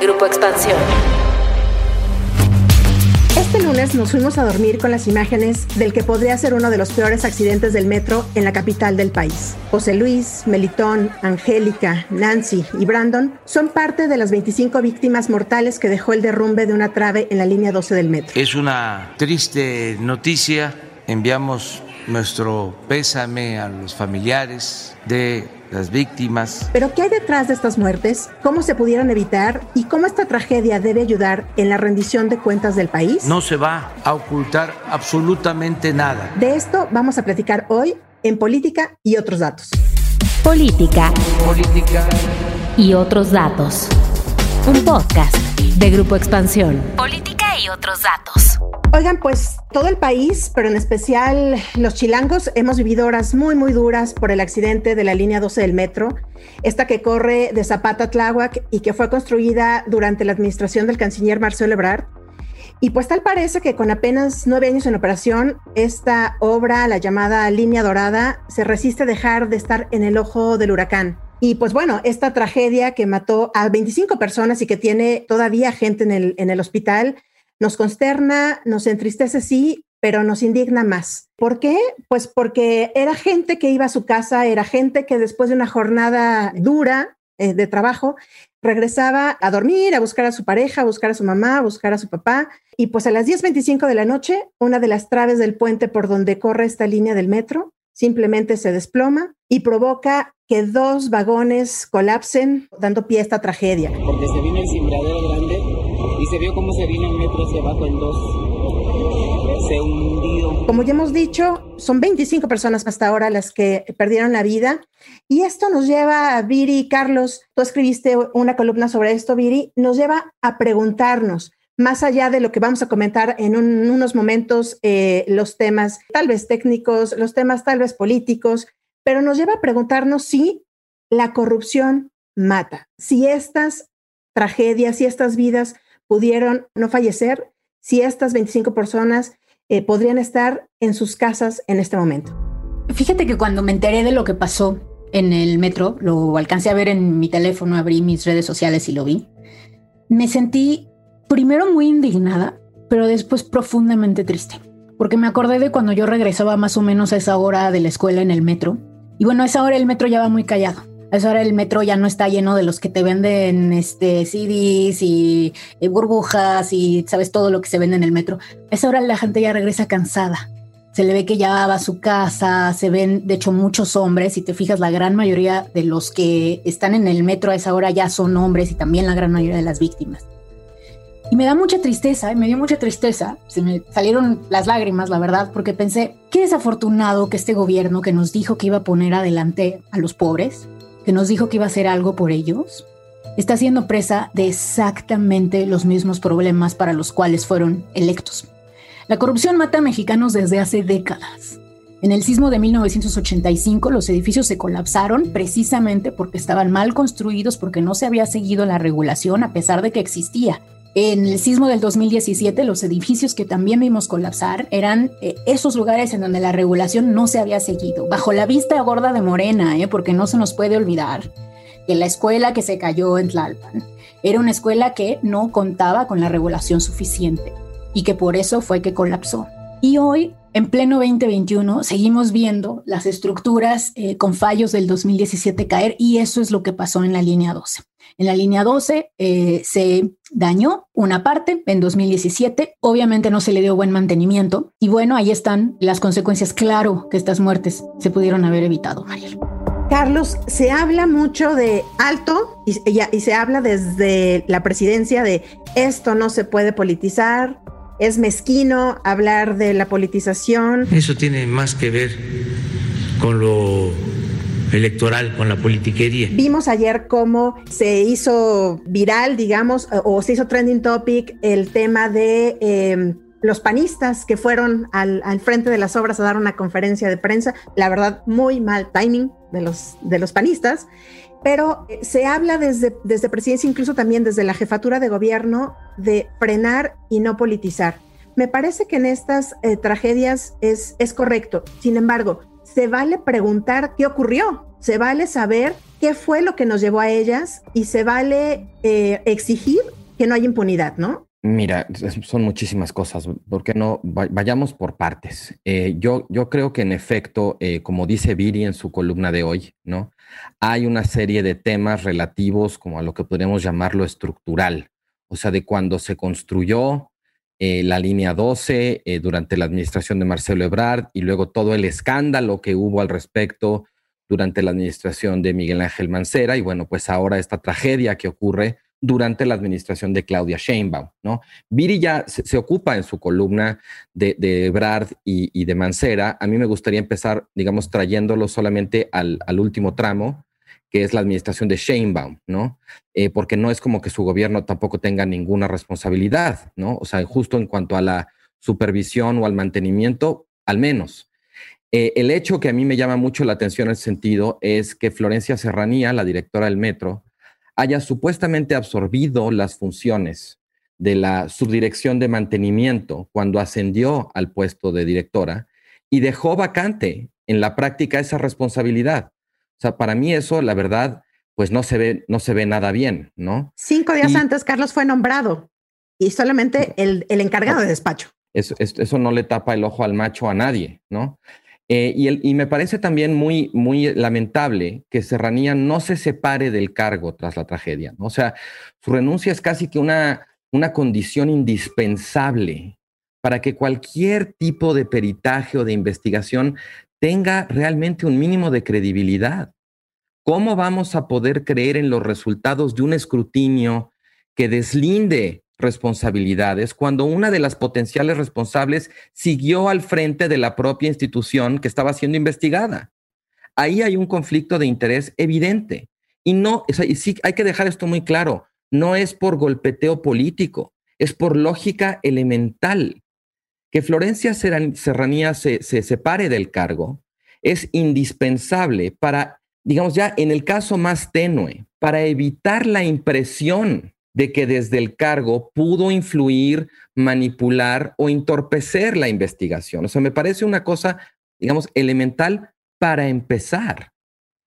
Grupo Expansión. Este lunes nos fuimos a dormir con las imágenes del que podría ser uno de los peores accidentes del metro en la capital del país. José Luis, Melitón, Angélica, Nancy y Brandon son parte de las 25 víctimas mortales que dejó el derrumbe de una trave en la línea 12 del metro. Es una triste noticia. Enviamos nuestro pésame a los familiares de las víctimas. Pero ¿qué hay detrás de estas muertes? ¿Cómo se pudieran evitar? ¿Y cómo esta tragedia debe ayudar en la rendición de cuentas del país? No se va a ocultar absolutamente nada. De esto vamos a platicar hoy en Política y otros datos. Política. Política. Y otros datos. Un podcast de Grupo Expansión. Política y otros datos. Oigan, pues todo el país, pero en especial los chilangos, hemos vivido horas muy, muy duras por el accidente de la línea 12 del metro, esta que corre de Zapata a Tláhuac y que fue construida durante la administración del canciller Marcelo Ebrard. Y pues tal parece que con apenas nueve años en operación, esta obra, la llamada Línea Dorada, se resiste a dejar de estar en el ojo del huracán. Y pues bueno, esta tragedia que mató a 25 personas y que tiene todavía gente en el, en el hospital, nos consterna, nos entristece, sí, pero nos indigna más. ¿Por qué? Pues porque era gente que iba a su casa, era gente que después de una jornada dura eh, de trabajo, regresaba a dormir, a buscar a su pareja, a buscar a su mamá, a buscar a su papá. Y pues a las 10.25 de la noche, una de las traves del puente por donde corre esta línea del metro simplemente se desploma y provoca que dos vagones colapsen, dando pie a esta tragedia. Porque se vino el grande y se vio cómo se vino el metro hacia abajo en dos. Se hundió. Como ya hemos dicho, son 25 personas hasta ahora las que perdieron la vida. Y esto nos lleva Viri, Carlos, tú escribiste una columna sobre esto, Viri, nos lleva a preguntarnos, más allá de lo que vamos a comentar en unos momentos, eh, los temas tal vez técnicos, los temas tal vez políticos, pero nos lleva a preguntarnos si la corrupción mata, si estas tragedias, si estas vidas pudieron no fallecer, si estas 25 personas eh, podrían estar en sus casas en este momento. Fíjate que cuando me enteré de lo que pasó en el metro, lo alcancé a ver en mi teléfono, abrí mis redes sociales y lo vi, me sentí primero muy indignada, pero después profundamente triste, porque me acordé de cuando yo regresaba más o menos a esa hora de la escuela en el metro. Y bueno, a esa hora el metro ya va muy callado. A esa hora el metro ya no está lleno de los que te venden este, CDs y, y burbujas y sabes todo lo que se vende en el metro. A esa hora la gente ya regresa cansada. Se le ve que ya va a su casa, se ven de hecho muchos hombres, si te fijas la gran mayoría de los que están en el metro a esa hora ya son hombres y también la gran mayoría de las víctimas. Y me da mucha tristeza, me dio mucha tristeza, se me salieron las lágrimas, la verdad, porque pensé, qué desafortunado que este gobierno que nos dijo que iba a poner adelante a los pobres, que nos dijo que iba a hacer algo por ellos, está siendo presa de exactamente los mismos problemas para los cuales fueron electos. La corrupción mata a mexicanos desde hace décadas. En el sismo de 1985 los edificios se colapsaron precisamente porque estaban mal construidos, porque no se había seguido la regulación a pesar de que existía. En el sismo del 2017, los edificios que también vimos colapsar eran eh, esos lugares en donde la regulación no se había seguido, bajo la vista gorda de Morena, eh, porque no se nos puede olvidar que la escuela que se cayó en Tlalpan era una escuela que no contaba con la regulación suficiente y que por eso fue que colapsó. Y hoy, en pleno 2021, seguimos viendo las estructuras eh, con fallos del 2017 caer y eso es lo que pasó en la línea 12. En la línea 12 eh, se dañó una parte en 2017, obviamente no se le dio buen mantenimiento y bueno, ahí están las consecuencias. Claro que estas muertes se pudieron haber evitado, Mariel. Carlos, se habla mucho de alto y, y, se habla desde la presidencia de esto no se puede politizar, es mezquino hablar de la politización. Eso tiene más que ver con lo electoral, con la politiquería. Vimos ayer cómo se hizo viral, digamos, o se hizo trending topic el tema de eh, los panistas que fueron al, al, frente de las obras a dar una conferencia de prensa. La verdad, muy mal timing de los, de los panistas. Pero eh, se habla desde, desde presidencia, incluso también desde la jefatura de gobierno, de frenar y no politizar. Me parece que en estas eh, tragedias es, es correcto. Sin embargo, se vale preguntar qué ocurrió. Se vale saber qué fue lo que nos llevó a ellas y se vale eh, exigir que no haya impunidad, ¿no? Mira, son muchísimas cosas. ¿Por qué no vayamos por partes? Eh, yo, yo creo que en efecto, eh, como dice Viri en su columna de hoy, ¿no? Hay una serie de temas relativos como a lo que podríamos llamarlo estructural, o sea, de cuando se construyó eh, la línea 12 durante la administración de Marcelo Ebrard y luego todo el escándalo que hubo al respecto durante la administración de Miguel Ángel Mancera y bueno, pues ahora esta tragedia que ocurre durante la administración de Claudia Sheinbaum, ¿no? Viri ya se, ocupa en su columna de, de Brad y, de Mancera. A mí me gustaría empezar, digamos, trayéndolo solamente al, último tramo, que es la administración de Sheinbaum, ¿no? Eh, porque no es como que su gobierno tampoco tenga ninguna responsabilidad, ¿no? O sea, justo en cuanto a la supervisión o al mantenimiento, al menos. Eh, el hecho que a mí me llama mucho la atención en ese sentido es que Florencia Serranía, la directora del metro, haya supuestamente absorbido las funciones de la subdirección de mantenimiento cuando ascendió al puesto de directora y dejó vacante en la práctica esa responsabilidad. O sea, para mí eso, la verdad, pues no se ve, no se ve nada bien, ¿no? Cinco días antes, Carlos fue nombrado y solamente el, el encargado de despacho. Eso, eso, no le tapa el ojo al macho a nadie, ¿no? Eh, y, me parece también muy, lamentable que Serranía no se separe del cargo tras la tragedia. O sea, su renuncia es casi que una, una condición indispensable para que cualquier tipo de peritaje o de investigación tenga realmente un mínimo de credibilidad. ¿Cómo vamos a poder creer en los resultados de un escrutinio que deslinde responsabilidades cuando una de las potenciales responsables siguió al frente de la propia institución que estaba siendo investigada. Ahí hay un conflicto de interés evidente. Y no, hay que dejar esto muy claro, no es por golpeteo político, es por lógica elemental. Que Florencia Serranía se, se separe del cargo es indispensable para, digamos ya, en el caso más tenue, para evitar la impresión de que desde el cargo pudo influir, manipular o entorpecer la investigación. O sea, me parece una cosa, digamos, elemental para empezar.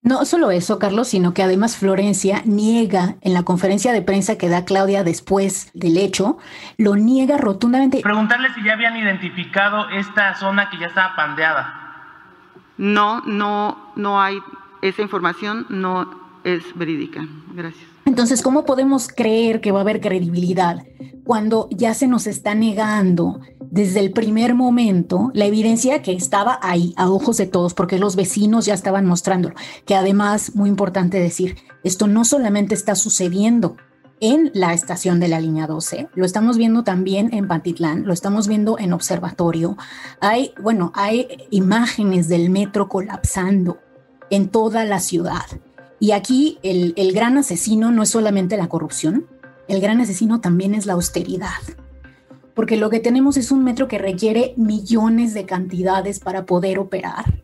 No solo eso, Carlos, sino que además Florencia niega en la conferencia de prensa que da Claudia después del hecho, lo niega rotundamente. Preguntarle si ya habían identificado esta zona que ya estaba pandeada. No, no, no hay esa información, no es verídica. Gracias. Entonces, ¿cómo podemos creer que va a haber credibilidad cuando ya se nos está negando desde el primer momento la evidencia que estaba ahí a ojos de todos, porque los vecinos ya estaban mostrándolo? Que además, muy importante decir, esto no solamente está sucediendo en la estación de la línea 12, lo estamos viendo también en Pantitlán, lo estamos viendo en observatorio. Hay, bueno, hay imágenes del metro colapsando en toda la ciudad. Y aquí el, gran asesino no es solamente la corrupción, el gran asesino también es la austeridad. Porque lo que tenemos es un metro que requiere millones de cantidades para poder operar.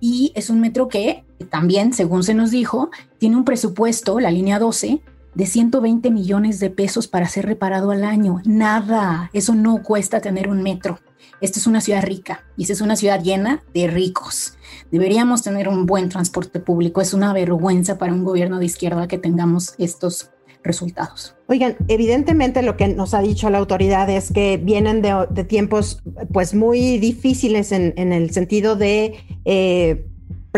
Y es un metro que también, según se nos dijo, tiene un presupuesto, la línea 12, de 120 millones de pesos para ser reparado al año. Nada, eso no cuesta tener un metro. Esta es una ciudad rica y esta es una ciudad llena de ricos. Deberíamos tener un buen transporte público. Es una vergüenza para un gobierno de izquierda que tengamos estos resultados. Oigan, evidentemente lo que nos ha dicho la autoridad es que vienen de, tiempos pues muy difíciles en, el sentido de eh,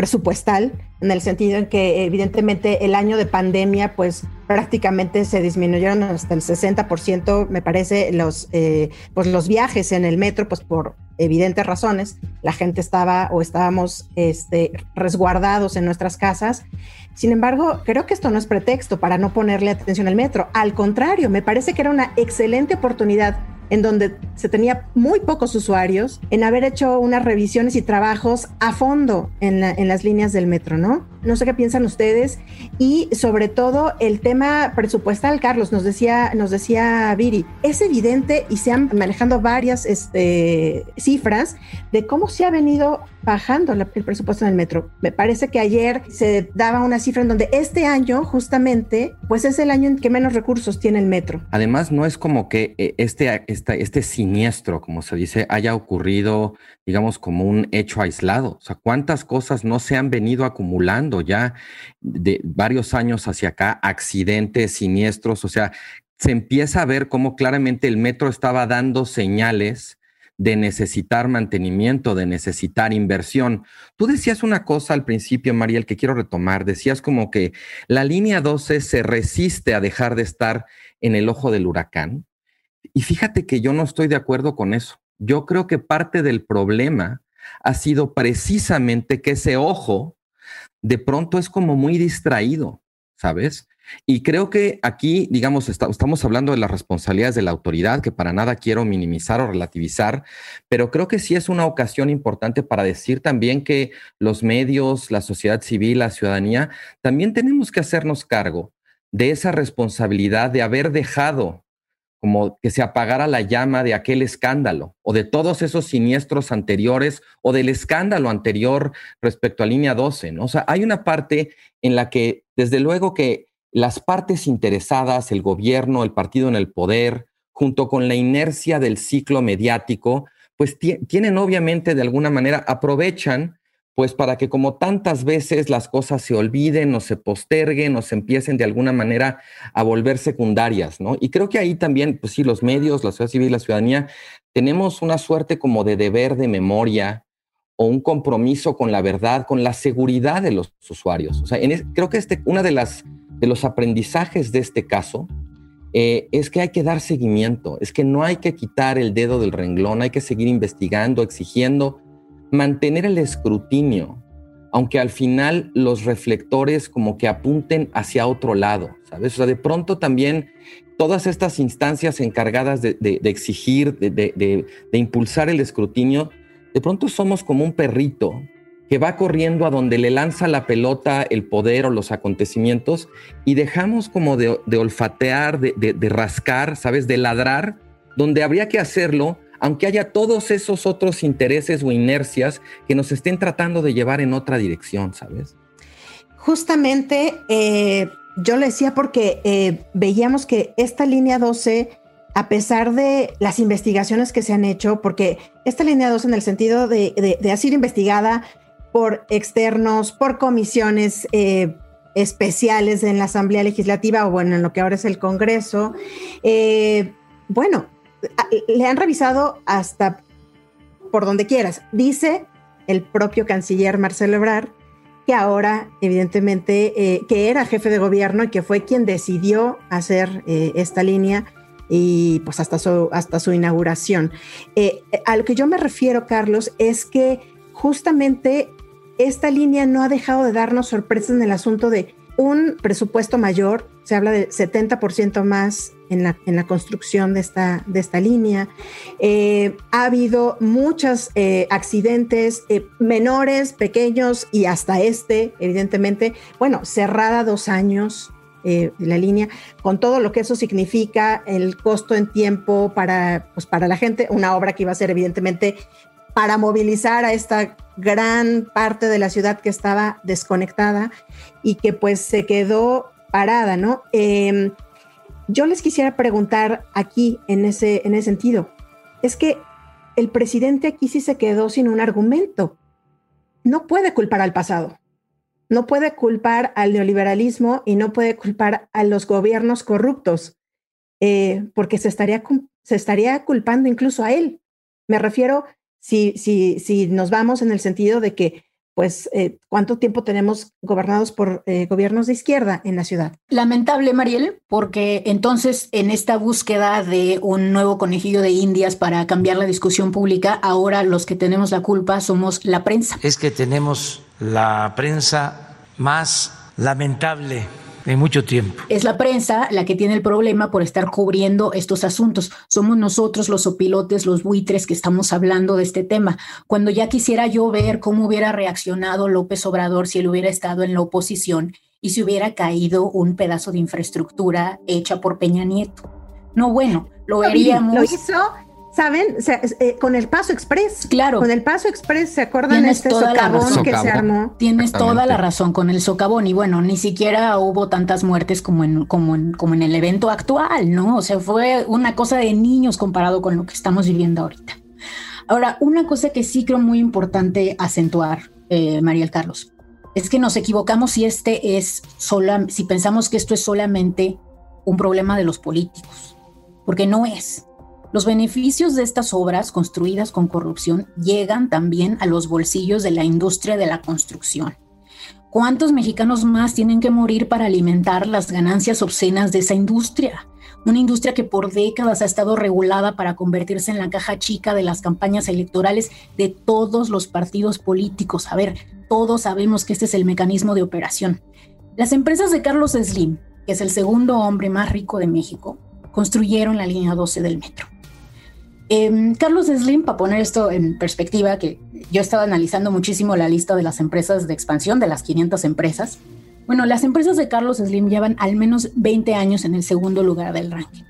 presupuestal, en el sentido en que evidentemente el año de pandemia pues prácticamente se disminuyeron hasta el 60%, me parece, los, eh, pues los viajes en el metro, pues por evidentes razones, la gente estaba o estábamos este, resguardados en nuestras casas. Sin embargo, creo que esto no es pretexto para no ponerle atención al metro. Al contrario, me parece que era una excelente oportunidad en donde se tenía muy pocos usuarios, en haber hecho unas revisiones y trabajos a fondo en, las líneas del metro, ¿no? No sé qué piensan ustedes y sobre todo el tema presupuestal, Carlos, nos decía, nos decía Viri, es evidente y se han manejando varias este, cifras de cómo se ha venido bajando el presupuesto en el metro. Me parece que ayer se daba una cifra en donde este año justamente, pues es el año en que menos recursos tiene el metro. Además, no es como que eh, este, este, este siniestro, como se dice, haya ocurrido, digamos, como un hecho aislado. O sea, ¿cuántas cosas no se han venido acumulando? Ya de varios años hacia acá accidentes, siniestros, o sea, se empieza a ver cómo claramente el metro estaba dando señales de necesitar mantenimiento, de necesitar inversión. Tú decías una cosa al principio, Mariel, que quiero retomar. Decías como que la línea 12 se resiste a dejar de estar en el ojo del huracán. Y fíjate que yo no estoy de acuerdo con eso. Yo creo que parte del problema ha sido precisamente que ese ojo de pronto es como muy distraído, ¿sabes? Y creo que aquí, digamos, estamos hablando de las responsabilidades de la autoridad, que para nada quiero minimizar o relativizar, pero creo que sí es una ocasión importante para decir también que los medios, la sociedad civil, la ciudadanía, también tenemos que hacernos cargo de esa responsabilidad de haber dejado como que se apagara la llama de aquel escándalo o de todos esos siniestros anteriores o del escándalo anterior respecto a línea 12, ¿no? O sea, hay una parte en la que, desde luego que las partes interesadas, el gobierno, el partido en el poder, junto con la inercia del ciclo mediático, pues tienen obviamente de alguna manera, aprovechan pues para que como tantas veces las cosas se olviden o se posterguen o se empiecen de alguna manera a volver secundarias, ¿no? Y creo que ahí también, pues sí, los medios, la sociedad civil, la ciudadanía, tenemos una suerte como de deber de memoria o un compromiso con la verdad, con la seguridad de los usuarios. O sea, creo que este, una de las de los aprendizajes de este caso eh, es que hay que dar seguimiento, es que no hay que quitar el dedo del renglón, hay que seguir investigando, exigiendo, mantener el escrutinio, aunque al final los reflectores como que apunten hacia otro lado, ¿sabes? O sea, de pronto también todas estas instancias encargadas de, exigir, de, de impulsar el escrutinio, de pronto somos como un perrito que va corriendo a donde le lanza la pelota el poder o los acontecimientos y dejamos como de, olfatear, de, rascar, ¿sabes? De ladrar, donde habría que hacerlo, aunque haya todos esos otros intereses o inercias que nos estén tratando de llevar en otra dirección, ¿sabes? Justamente, eh, yo le decía porque eh, veíamos que esta línea 12 a pesar de las investigaciones que se han hecho, porque esta línea 12 en el sentido de, de, de, sido investigada por externos, por comisiones eh, especiales en la Asamblea Legislativa o bueno, en lo que ahora es el Congreso. Bueno, le han revisado hasta por donde quieras. Dice el propio canciller Marcelo Ebrard que ahora, evidentemente, eh, que era jefe de gobierno y que fue quien decidió hacer esta línea y pues hasta su, hasta su inauguración. a lo que yo me refiero, Carlos, es que justamente esta línea no ha dejado de darnos sorpresas en el asunto de un presupuesto mayor, se habla de 70% más en la, en la, construcción de esta, de esta línea. Eh, ha habido muchos eh, accidentes eh, menores, pequeños y hasta este, evidentemente, bueno, cerrada dos años la línea, con todo lo que eso significa, el costo en tiempo para, pues para la gente, una obra que iba a ser evidentemente para movilizar a esta gran parte de la ciudad que estaba desconectada y que pues se quedó parada, ¿no? Em, yo les quisiera preguntar aquí en ese, en ese sentido, es que el presidente aquí sí se quedó sin un argumento. No puede culpar al pasado, no puede culpar al neoliberalismo y no puede culpar a los gobiernos corruptos, eh, porque se estaría, se estaría culpando incluso a él. Me refiero si, si, si nos vamos en el sentido de que pues eh, cuánto tiempo tenemos gobernados por eh, gobiernos de izquierda en la ciudad. Lamentable, Mariel, porque entonces en esta búsqueda de un nuevo conejillo de indias para cambiar la discusión pública, ahora los que tenemos la culpa somos la prensa. Es que tenemos la prensa más lamentable en mucho tiempo. Es la prensa la que tiene el problema por estar cubriendo estos asuntos. Somos nosotros los opilotes, los buitres que estamos hablando de este tema. Cuando ya quisiera yo ver cómo hubiera reaccionado López Obrador si él hubiera estado en la oposición y si hubiera caído un pedazo de infraestructura hecha por Peña Nieto. No, bueno, lo veríamos. Lo hizo ¿Saben? Eh, con el Paso Express. Claro. Con el Paso Express, ¿se acuerdan de este socavón que se armó? Tienes toda la razón con el socavón. Y bueno, ni siquiera hubo tantas muertes como en, como, en, como en el evento actual, ¿no? O sea, fue una cosa de niños comparado con lo que estamos viviendo ahorita. Ahora, una cosa que sí creo muy importante acentuar, eh, María Carlos. es que nos equivocamos si este es sola, si pensamos que esto es solamente un problema de los políticos, porque no es. Los beneficios de estas obras construidas con corrupción llegan también a los bolsillos de la industria de la construcción. ¿Cuántos mexicanos más tienen que morir para alimentar las ganancias obscenas de esa industria? Una industria que por décadas ha estado regulada para convertirse en la caja chica de las campañas electorales de todos los partidos políticos. A ver, todos sabemos que este es el mecanismo de operación. Las empresas de Carlos Slim, que es el segundo hombre más rico de México, construyeron la línea 12 del metro. Em, Carlos Slim, para poner esto en perspectiva, que yo estaba analizando muchísimo la lista de las empresas de expansión, de las 500 empresas. Bueno, las empresas de Carlos Slim llevan al menos 20 años en el segundo lugar del ranking,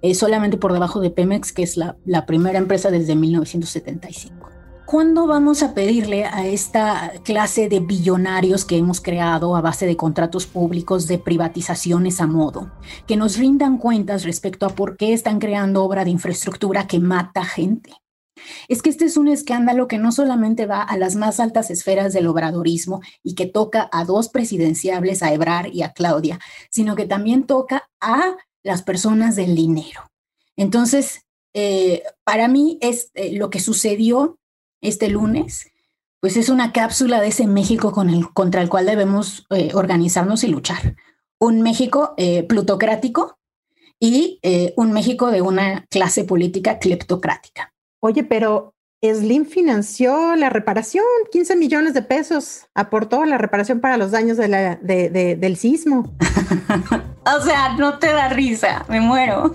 eh, solamente por debajo de Pemex, que es la, primera empresa desde 1975. ¿Cuándo vamos a pedirle a esta clase de billonarios que hemos creado a base de contratos públicos de privatizaciones a modo, que nos rindan cuentas respecto a por qué están creando obra de infraestructura que mata gente? Es que este es un escándalo que no solamente va a las más altas esferas del obradorismo y que toca a dos presidenciables, a Ebrar y a Claudia, sino que también toca a las personas del dinero. Entonces, eh, para mí es eh, lo que sucedió este lunes, pues es una cápsula de ese México con el, contra el cual debemos eh, organizarnos y luchar. Un México eh, plutocrático y eh, un México de una clase política cleptocrática. Oye, pero Slim financió la reparación, 15 millones de pesos aportó la reparación para los daños de la, del sismo. o sea, no te da risa, me muero.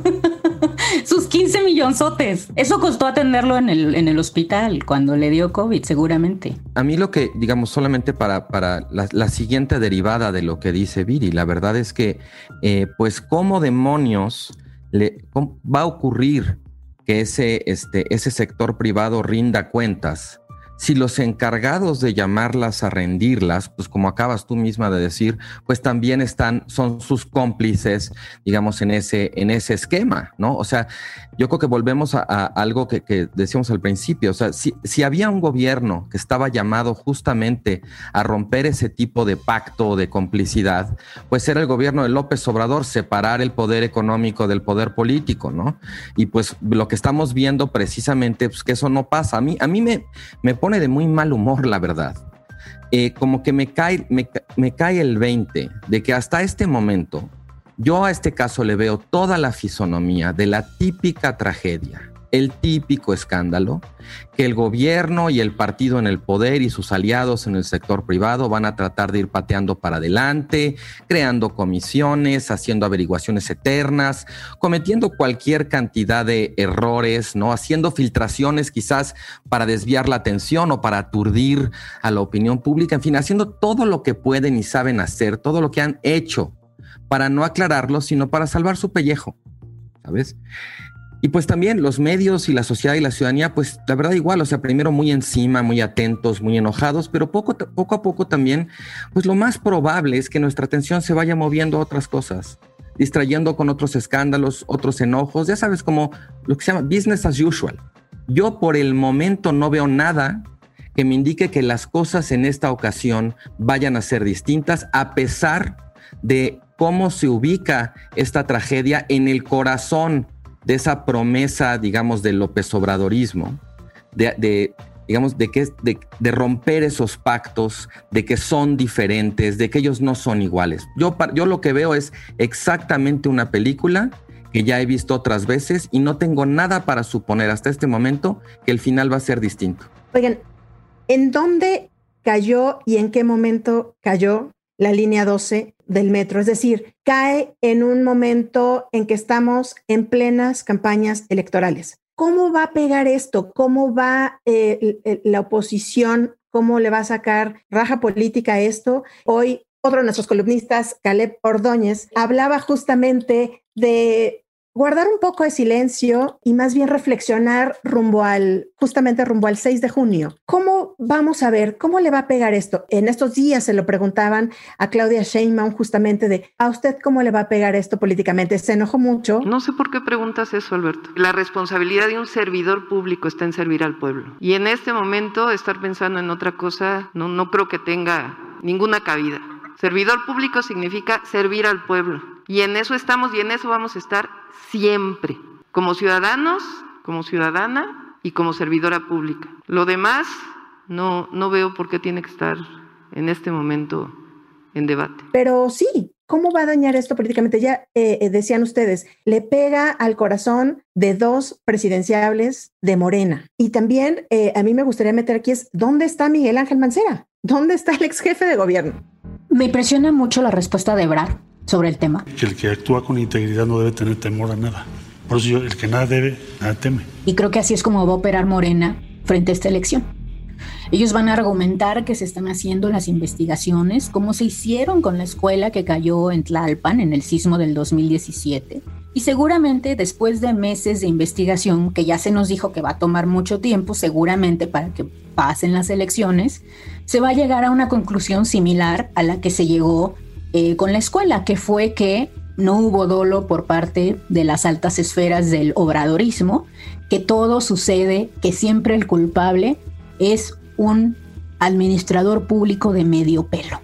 Sus 15 millonzotes. Eso costó atenderlo en el, en el hospital cuando le dio COVID, seguramente. A mí lo que, digamos, solamente para, para la, siguiente derivada de lo que dice Viri, la verdad es que, eh, pues, ¿cómo demonios le, va a ocurrir que ese, este, ese sector privado rinda cuentas, si los encargados de llamarlas a rendirlas, pues como acabas tú misma de decir, pues también están, son sus cómplices, digamos, en ese, en ese esquema, ¿no? O sea, yo creo que volvemos a, algo que, decíamos al principio, o sea, si, si, había un gobierno que estaba llamado justamente a romper ese tipo de pacto o de complicidad, pues era el gobierno de López Obrador, separar el poder económico del poder político, ¿no? Y pues lo que estamos viendo precisamente, pues que eso no pasa. A mí, a mí me, me pone de muy mal humor, la verdad. Eh, como que me cae, me, cae el 20 de que hasta este momento yo a este caso le veo toda la fisonomía de la típica tragedia, el típico escándalo que el gobierno y el partido en el poder y sus aliados en el sector privado van a tratar de ir pateando para adelante, creando comisiones, haciendo averiguaciones eternas, cometiendo cualquier cantidad de errores, ¿no? Haciendo filtraciones quizás para desviar la atención o para aturdir a la opinión pública, en fin, haciendo todo lo que pueden y saben hacer, todo lo que han hecho para no aclararlo, sino para salvar su pellejo, ¿sabes? Y pues también los medios y la sociedad y la ciudadanía, pues la verdad igual, o sea, primero muy encima, muy atentos, muy enojados, pero poco, poco a poco también, pues lo más probable es que nuestra atención se vaya moviendo a otras cosas, distrayendo con otros escándalos, otros enojos, ya sabes, como lo que se llama business as usual. Yo por el momento no veo nada que me indique que las cosas en esta ocasión vayan a ser distintas, a pesar de cómo se ubica esta tragedia en el corazón de esa promesa, digamos, del López Obradorismo, de, digamos, de, que, de, de, romper esos pactos, de que son diferentes, de que ellos no son iguales. Yo, yo lo que veo es exactamente una película que ya he visto otras veces y no tengo nada para suponer hasta este momento que el final va a ser distinto. Oigan, ¿en dónde cayó y en qué momento cayó la línea 12 del metro, es decir, cae en un momento en que estamos en plenas campañas electorales. ¿Cómo va a pegar esto? ¿Cómo va eh, la oposición? ¿Cómo le va a sacar raja política a esto? Hoy otro de nuestros columnistas, Caleb Ordóñez, hablaba justamente de guardar un poco de silencio y más bien reflexionar rumbo al, justamente rumbo al 6 de junio. ¿Cómo vamos a ver, cómo le va a pegar esto? En estos días se lo preguntaban a Claudia Sheinbaum justamente de, ¿a usted cómo le va a pegar esto políticamente? Se enojó mucho. No sé por qué preguntas eso, Alberto. La responsabilidad de un servidor público está en servir al pueblo. Y en este momento estar pensando en otra cosa, no, no creo que tenga ninguna cabida. Servidor público significa servir al pueblo. Y en eso estamos y en eso vamos a estar siempre, como ciudadanos, como ciudadana y como servidora pública. Lo demás no, no veo por qué tiene que estar en este momento en debate. Pero sí, ¿cómo va a dañar esto políticamente? Ya eh, eh, decían ustedes, le pega al corazón de dos presidenciables de Morena. Y también eh, a mí me gustaría meter aquí es, ¿dónde está Miguel Ángel Mancera? ¿Dónde está el ex jefe de gobierno? Me impresiona mucho la respuesta de Ebrard sobre el tema. Que el que actúa con integridad no debe tener temor a nada. Por eso yo, el que nada debe, nada teme. Y creo que así es como va a operar Morena frente a esta elección. Ellos van a argumentar que se están haciendo las investigaciones, como se hicieron con la escuela que cayó en Tlalpan en el sismo del 2017. Y seguramente después de meses de investigación, que ya se nos dijo que va a tomar mucho tiempo, seguramente para que pasen las elecciones, se va a llegar a una conclusión similar a la que se llegó eh, con la escuela, que fue que no hubo dolo por parte de las altas esferas del obradorismo, que todo sucede, que siempre el culpable es un administrador público de medio pelo.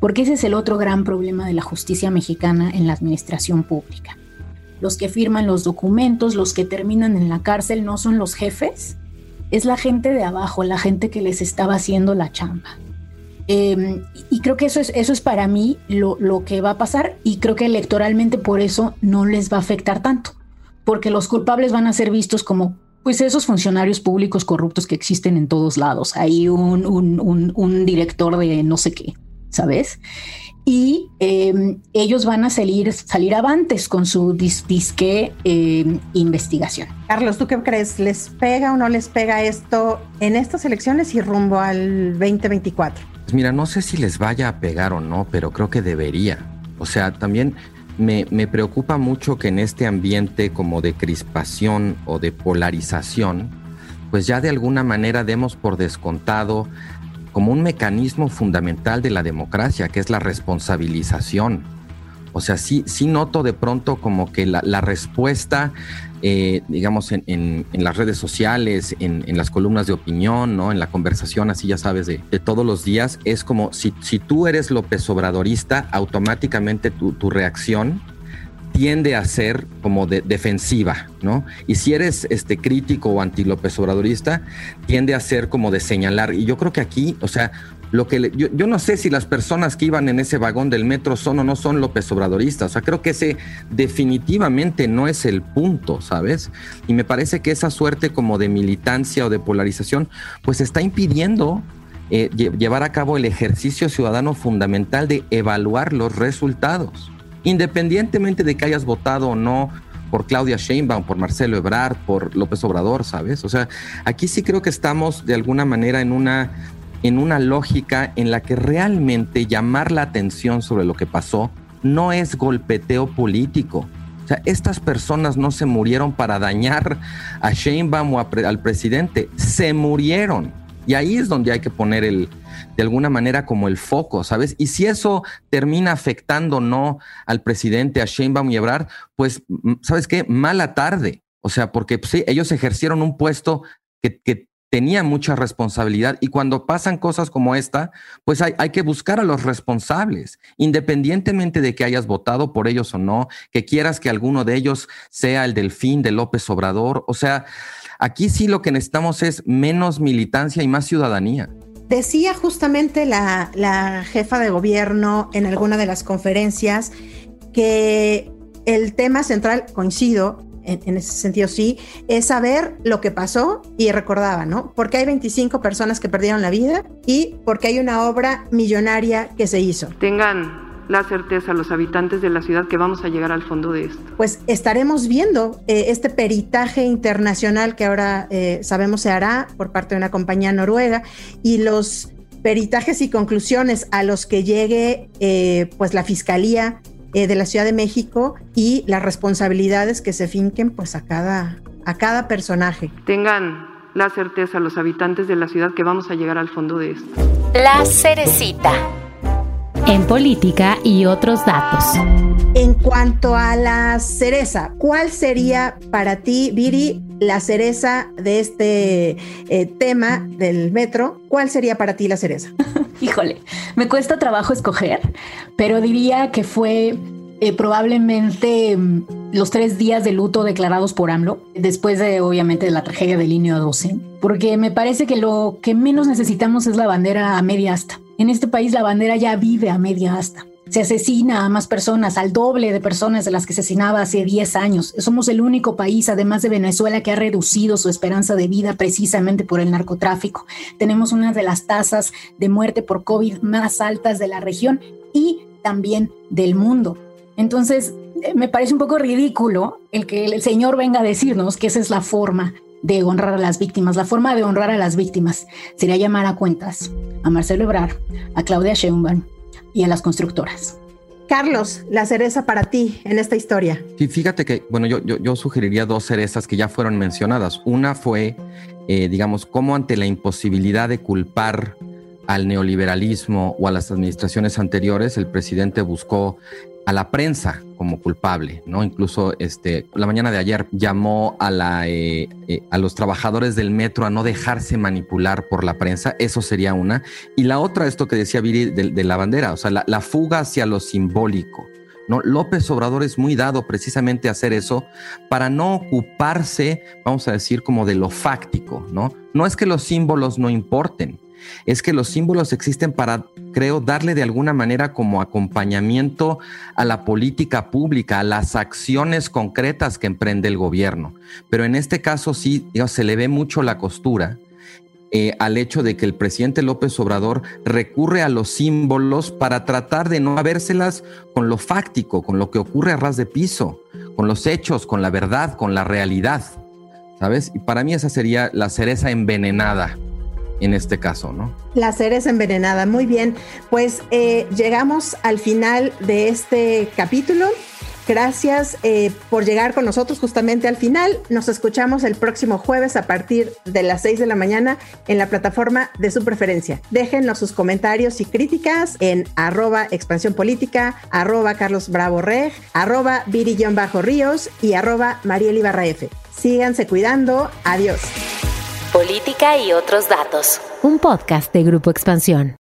Porque ese es el otro gran problema de la justicia mexicana en la administración pública. Los que firman los documentos, los que terminan en la cárcel, no son los jefes, es la gente de abajo, la gente que les estaba haciendo la chamba. Em, y creo que eso es, eso es para mí lo, lo que va a pasar y creo que electoralmente por eso no les va a afectar tanto, porque los culpables van a ser vistos como pues esos funcionarios públicos corruptos que existen en todos lados. Hay un, un, director de no sé qué, ¿sabes? Y em, ellos van a salir, salir avantes con su disque em, investigación. Carlos, ¿tú qué crees? ¿Les pega o no les pega esto en estas elecciones y rumbo al 2024? Pues mira, no sé si les vaya a pegar o no, pero creo que debería. O sea, también me, preocupa mucho que en este ambiente como de crispación o de polarización, pues ya de alguna manera demos por descontado como un mecanismo fundamental de la democracia, que es la responsabilización. O sea, sí, sí noto de pronto como que la, respuesta, eh, digamos, en, las redes sociales, en, las columnas de opinión, ¿no? En la conversación, así ya sabes, de, todos los días, es como si, si tú eres López Obradorista, automáticamente tu, tu reacción tiende a ser como de, defensiva, ¿no? Y si eres este crítico o anti López Obradorista, tiende a ser como de señalar. Y yo creo que aquí, o sea, lo que yo, no sé si las personas que iban en ese vagón del metro son o no son López Obradoristas. O sea, creo que ese definitivamente no es el punto, ¿sabes? Y me parece que esa suerte como de militancia o de polarización, pues está impidiendo eh, llevar a cabo el ejercicio ciudadano fundamental de evaluar los resultados. Independientemente de que hayas votado o no por Claudia Sheinbaum, por Marcelo Ebrard, por López Obrador, ¿sabes? O sea, aquí sí creo que estamos de alguna manera en una en una lógica en la que realmente llamar la atención sobre lo que pasó no es golpeteo político. O sea, estas personas no se murieron para dañar a Sheinbaum o al presidente, se murieron. Y ahí es donde hay que poner el, de alguna manera como el foco, ¿sabes? Y si eso termina afectando no al presidente, a Sheinbaum y Ebrard, pues, ¿sabes qué? Mala tarde. O sea, porque pues, sí, ellos ejercieron un puesto que, que tenía mucha responsabilidad y cuando pasan cosas como esta, pues hay, hay, que buscar a los responsables, independientemente de que hayas votado por ellos o no, que quieras que alguno de ellos sea el delfín de López Obrador. O sea, aquí sí lo que necesitamos es menos militancia y más ciudadanía. Decía justamente la, la jefa de gobierno en alguna de las conferencias que el tema central, coincido, en, ese sentido sí, es saber lo que pasó y recordaba, ¿no? Porque hay 25 personas que perdieron la vida y porque hay una obra millonaria que se hizo. Tengan la certeza los habitantes de la ciudad que vamos a llegar al fondo de esto. Pues estaremos viendo eh, este peritaje internacional que ahora eh, sabemos se hará por parte de una compañía noruega y los peritajes y conclusiones a los que llegue eh, pues la fiscalía eh, de la Ciudad de México y las responsabilidades que se finquen pues a cada, a cada personaje. Tengan la certeza los habitantes de la ciudad que vamos a llegar al fondo de esto. La cerecita. En política y otros datos. En cuanto a la cereza, ¿cuál sería para ti, Viri, la cereza de este eh, tema del metro? ¿Cuál sería para ti la cereza? Híjole, me cuesta trabajo escoger, pero diría que fue eh, probablemente mm, los tres días de luto declarados por AMLO, después de obviamente de la tragedia del Línea 12, porque me parece que lo que menos necesitamos es la bandera a media asta. En este país la bandera ya vive a media asta. Se asesina a más personas, al doble de personas de las que asesinaba hace 10 años. Somos el único país, además de Venezuela, que ha reducido su esperanza de vida precisamente por el narcotráfico. Tenemos una de las tasas de muerte por COVID más altas de la región y también del mundo. Entonces, eh, me parece un poco ridículo el que el Señor venga a decirnos que esa es la forma de honrar a las víctimas. La forma de honrar a las víctimas sería llamar a cuentas a Marcelo Ebrard, a Claudia Sheinbaum y a las constructoras. Carlos, la cereza para ti en esta historia. Sí, fíjate que, bueno, yo, yo, sugeriría dos cerezas que ya fueron mencionadas. Una fue, eh, digamos, cómo ante la imposibilidad de culpar al neoliberalismo o a las administraciones anteriores, el presidente buscó a la prensa como culpable, ¿no? Incluso este, la mañana de ayer llamó a, la, eh, eh, a los trabajadores del metro a no dejarse manipular por la prensa, eso sería una. Y la otra, esto que decía Viri de, la bandera, o sea, la, fuga hacia lo simbólico. ¿no? López Obrador es muy dado precisamente a hacer eso para no ocuparse, vamos a decir, como de lo fáctico, ¿no? No es que los símbolos no importen, es que los símbolos existen para, creo, darle de alguna manera como acompañamiento a la política pública, a las acciones concretas que emprende el gobierno. Pero en este caso sí, se le ve mucho la costura. Eh, al hecho de que el presidente López Obrador recurre a los símbolos para tratar de no habérselas con lo fáctico, con lo que ocurre a ras de piso, con los hechos, con la verdad, con la realidad. ¿Sabes? Y para mí esa sería la cereza envenenada en este caso, ¿no? La cereza envenenada, muy bien. Pues eh, llegamos al final de este capítulo. Gracias eh, por llegar con nosotros justamente al final. Nos escuchamos el próximo jueves a partir de las 6 de la mañana en la plataforma de su preferencia. Déjenos sus comentarios y críticas en arroba expansión política, arroba Reg, arroba Bajo Ríos y arroba Mariel F. Síganse cuidando. Adiós. Política y otros datos. Un podcast de Grupo Expansión.